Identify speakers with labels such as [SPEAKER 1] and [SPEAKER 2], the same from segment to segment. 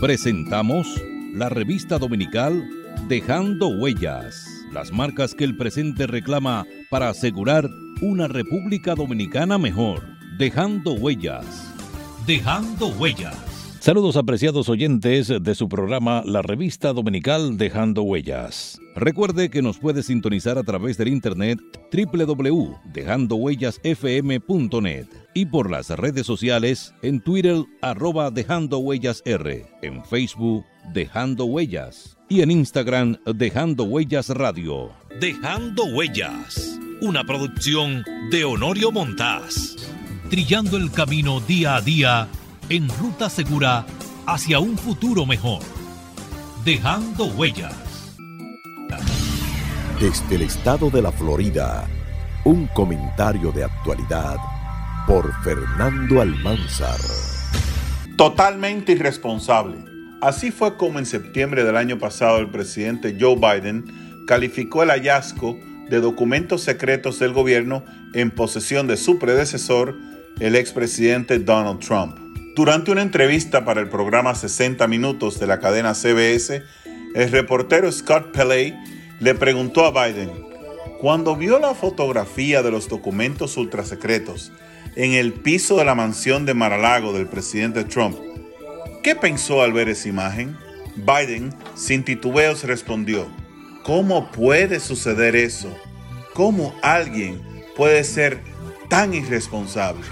[SPEAKER 1] Presentamos la revista dominical Dejando Huellas, las marcas que el presente reclama para asegurar una República Dominicana mejor. Dejando Huellas. Dejando Huellas. Saludos apreciados oyentes de su programa La Revista Dominical Dejando Huellas. Recuerde que nos puede sintonizar a través del internet www.dejandohuellasfm.net y por las redes sociales en Twitter arroba Dejando Huellas R, en Facebook Dejando Huellas y en Instagram Dejando Huellas Radio. Dejando Huellas, una producción de Honorio Montás. Trillando el camino día a día en ruta segura hacia un futuro mejor. Dejando huellas.
[SPEAKER 2] Desde el estado de la Florida, un comentario de actualidad por Fernando Almanzar.
[SPEAKER 3] Totalmente irresponsable. Así fue como en septiembre del año pasado el presidente Joe Biden calificó el hallazgo de documentos secretos del gobierno en posesión de su predecesor, el expresidente Donald Trump. Durante una entrevista para el programa 60 Minutos de la cadena CBS, el reportero Scott Pelley le preguntó a Biden, cuando vio la fotografía de los documentos ultrasecretos en el piso de la mansión de Mar-a-Lago del presidente Trump, ¿qué pensó al ver esa imagen? Biden, sin titubeos, respondió, ¿cómo puede suceder eso? ¿Cómo alguien puede ser tan irresponsable?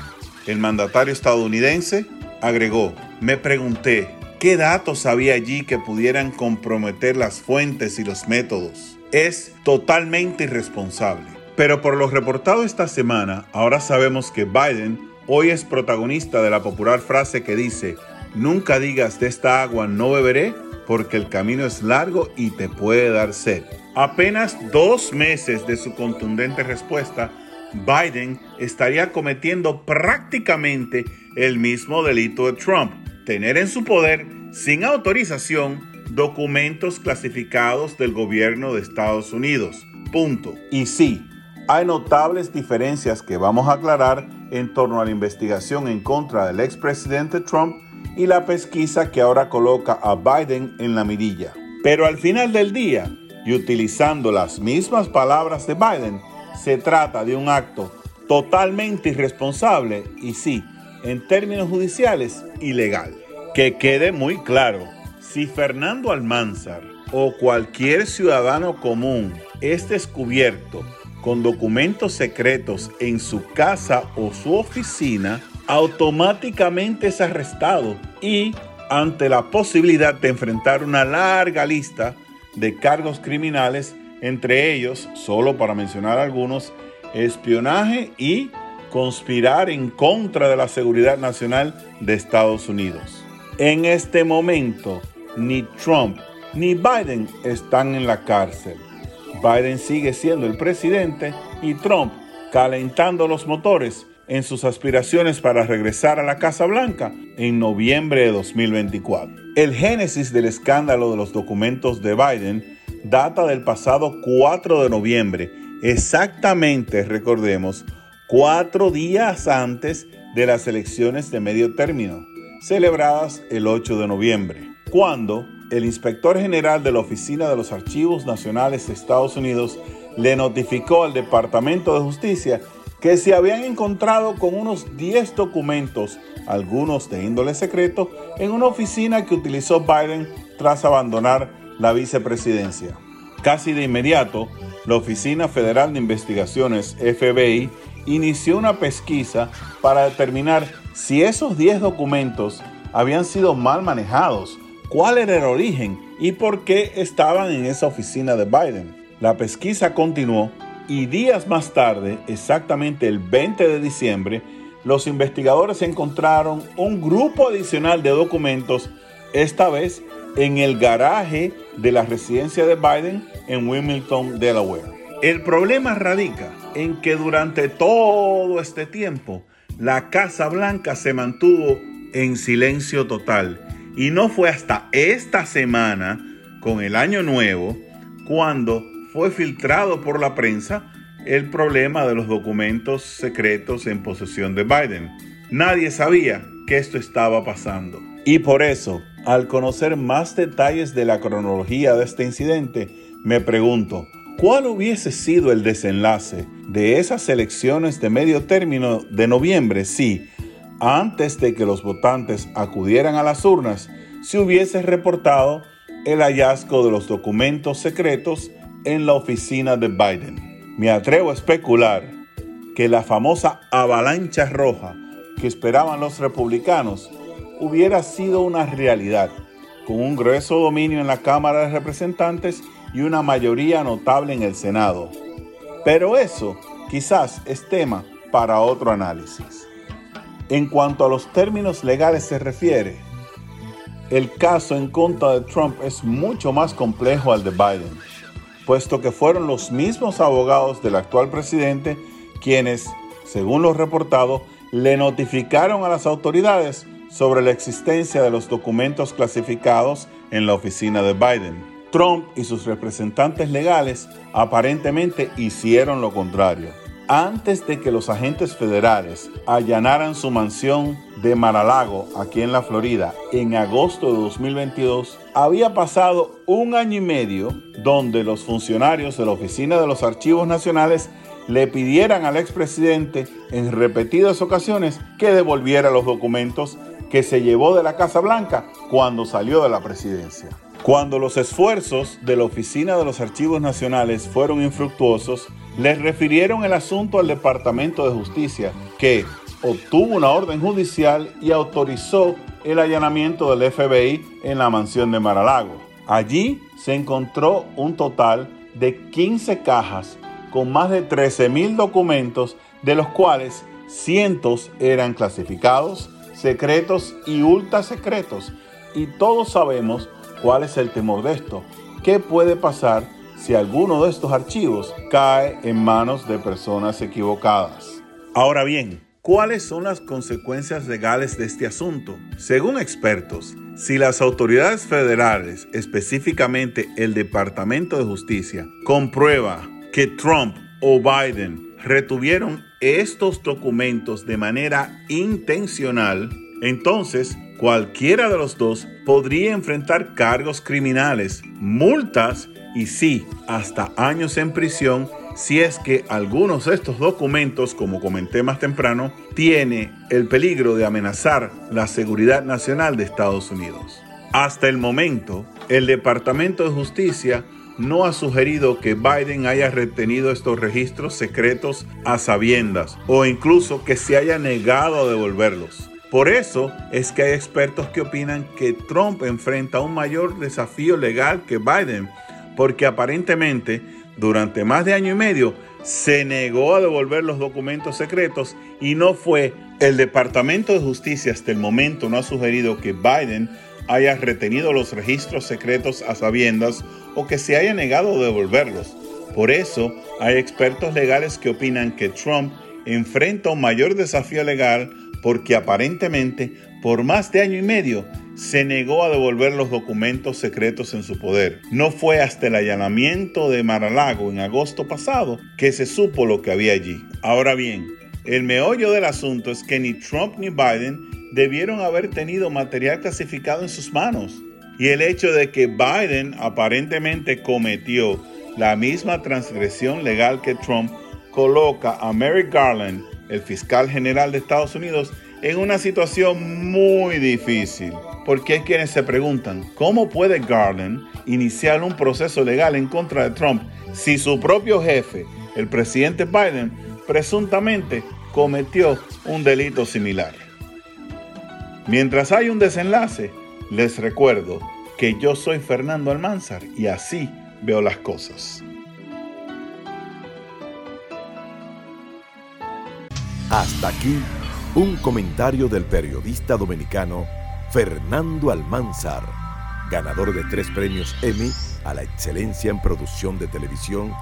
[SPEAKER 3] El mandatario estadounidense Agregó, me pregunté, ¿qué datos había allí que pudieran comprometer las fuentes y los métodos? Es totalmente irresponsable. Pero por lo reportado esta semana, ahora sabemos que Biden hoy es protagonista de la popular frase que dice, nunca digas de esta agua no beberé porque el camino es largo y te puede dar sed. Apenas dos meses de su contundente respuesta, Biden estaría cometiendo prácticamente el mismo delito de Trump, tener en su poder, sin autorización, documentos clasificados del gobierno de Estados Unidos. Punto. Y sí, hay notables diferencias que vamos a aclarar en torno a la investigación en contra del expresidente Trump y la pesquisa que ahora coloca a Biden en la mirilla. Pero al final del día, y utilizando las mismas palabras de Biden, se trata de un acto totalmente irresponsable y sí, en términos judiciales, ilegal. Que quede muy claro, si Fernando Almanzar o cualquier ciudadano común es descubierto con documentos secretos en su casa o su oficina, automáticamente es arrestado y ante la posibilidad de enfrentar una larga lista de cargos criminales entre ellos, solo para mencionar algunos, espionaje y conspirar en contra de la seguridad nacional de Estados Unidos. En este momento, ni Trump ni Biden están en la cárcel. Biden sigue siendo el presidente y Trump calentando los motores en sus aspiraciones para regresar a la Casa Blanca en noviembre de 2024. El génesis del escándalo de los documentos de Biden data del pasado 4 de noviembre, exactamente, recordemos, cuatro días antes de las elecciones de medio término, celebradas el 8 de noviembre, cuando el inspector general de la Oficina de los Archivos Nacionales de Estados Unidos le notificó al Departamento de Justicia que se habían encontrado con unos 10 documentos, algunos de índole secreto, en una oficina que utilizó Biden tras abandonar la vicepresidencia. Casi de inmediato, la Oficina Federal de Investigaciones, FBI, inició una pesquisa para determinar si esos 10 documentos habían sido mal manejados, cuál era el origen y por qué estaban en esa oficina de Biden. La pesquisa continuó y días más tarde, exactamente el 20 de diciembre, los investigadores encontraron un grupo adicional de documentos, esta vez en el garaje de la residencia de Biden en Wilmington, Delaware. El problema radica en que durante todo este tiempo la Casa Blanca se mantuvo en silencio total y no fue hasta esta semana, con el año nuevo, cuando fue filtrado por la prensa el problema de los documentos secretos en posesión de Biden. Nadie sabía que esto estaba pasando. Y por eso Al conocer más detalles de la cronología de este incidente, me pregunto, ¿cuál hubiese sido el desenlace de esas elecciones de medio término de noviembre si, antes de que los votantes acudieran a las urnas, se hubiese reportado el hallazgo de los documentos secretos en la oficina de Biden? Me atrevo a especular que la famosa avalancha roja que esperaban los republicanos hubiera sido una realidad, con un grueso dominio en la Cámara de Representantes y una mayoría notable en el Senado. Pero eso quizás es tema para otro análisis. En cuanto a los términos legales se refiere, el caso en contra de Trump es mucho más complejo al de Biden, puesto que fueron los mismos abogados del actual presidente quienes, según lo reportado, le notificaron a las autoridades sobre la existencia de los documentos clasificados en la oficina de Biden. Trump y sus representantes legales aparentemente hicieron lo contrario. Antes de que los agentes federales allanaran su mansión de Mar-a-Lago, aquí en la Florida, en agosto de 2022, había pasado un año y medio donde los funcionarios de la Oficina de los Archivos Nacionales le pidieran al expresidente en repetidas ocasiones que devolviera los documentos que se llevó de la Casa Blanca cuando salió de la presidencia. Cuando los esfuerzos de la Oficina de los Archivos Nacionales fueron infructuosos, les refirieron el asunto al Departamento de Justicia, que obtuvo una orden judicial y autorizó el allanamiento del FBI en la mansión de Maralago. Allí se encontró un total de 15 cajas con más de 13.000 documentos, de los cuales cientos eran clasificados, secretos y ultra secretos. Y todos sabemos ¿Cuál es el temor de esto? ¿Qué puede pasar si alguno de estos archivos cae en manos de personas equivocadas? Ahora bien, ¿cuáles son las consecuencias legales de este asunto? Según expertos, si las autoridades federales, específicamente el Departamento de Justicia, comprueba que Trump o Biden retuvieron estos documentos de manera intencional, entonces Cualquiera de los dos podría enfrentar cargos criminales, multas y sí, hasta años en prisión si es que algunos de estos documentos, como comenté más temprano, tiene el peligro de amenazar la seguridad nacional de Estados Unidos. Hasta el momento, el Departamento de Justicia no ha sugerido que Biden haya retenido estos registros secretos a sabiendas o incluso que se haya negado a devolverlos. Por eso es que hay expertos que opinan que Trump enfrenta un mayor desafío legal que Biden, porque aparentemente durante más de año y medio se negó a devolver los documentos secretos y no fue el Departamento de Justicia hasta el momento no ha sugerido que Biden haya retenido los registros secretos a sabiendas o que se haya negado a devolverlos. Por eso hay expertos legales que opinan que Trump enfrenta un mayor desafío legal porque aparentemente por más de año y medio se negó a devolver los documentos secretos en su poder. No fue hasta el allanamiento de Maralago en agosto pasado que se supo lo que había allí. Ahora bien, el meollo del asunto es que ni Trump ni Biden debieron haber tenido material clasificado en sus manos. Y el hecho de que Biden aparentemente cometió la misma transgresión legal que Trump coloca a Merrick Garland el fiscal general de Estados Unidos, en una situación muy difícil. Porque hay quienes se preguntan, ¿cómo puede Garland iniciar un proceso legal en contra de Trump si su propio jefe, el presidente Biden, presuntamente cometió un delito similar? Mientras hay un desenlace, les recuerdo que yo soy Fernando Almanzar y así veo las cosas.
[SPEAKER 2] Hasta aquí un comentario del periodista dominicano Fernando Almanzar, ganador de tres premios Emmy a la excelencia en producción de televisión,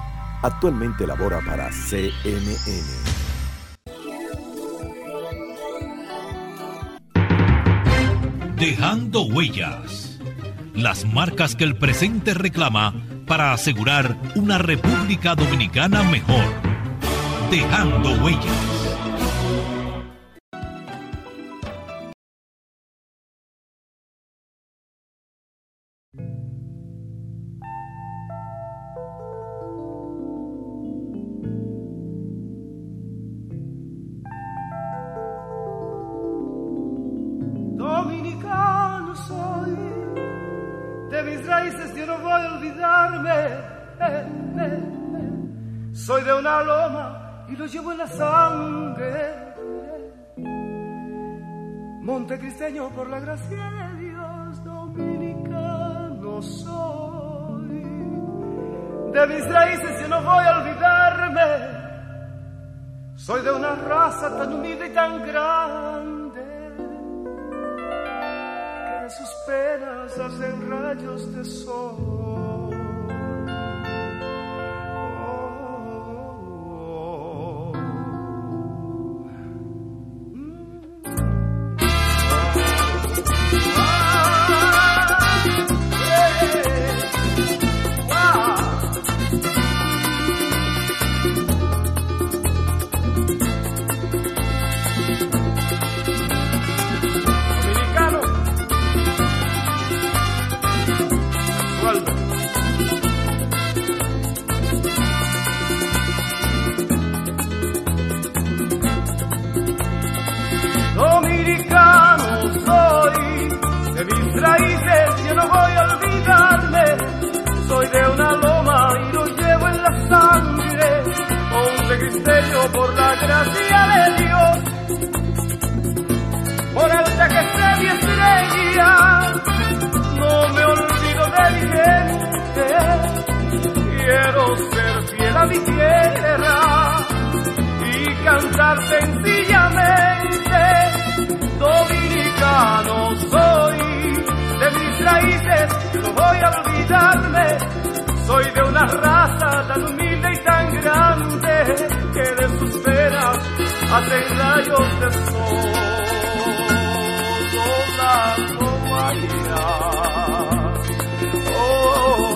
[SPEAKER 2] actualmente labora para CNN.
[SPEAKER 1] Dejando huellas. Las marcas que el presente reclama para asegurar una República Dominicana mejor. Dejando huellas.
[SPEAKER 4] Raíces yo no voy a olvidarme. Soy de una loma y lo llevo en la sangre. Montecristeño por la gracia de Dios, dominicano soy. De mis raíces yo no voy a olvidarme. Soy de una raza tan humilde y tan grande penas hacen rayos de sol. No me olvido de mi gente, quiero ser fiel a mi tierra y cantar sencillamente, dominicano soy, de mis raíces no voy a olvidarme, soy de una raza tan humilde y tan grande que de sus venas hacen rayos de sol. Sola como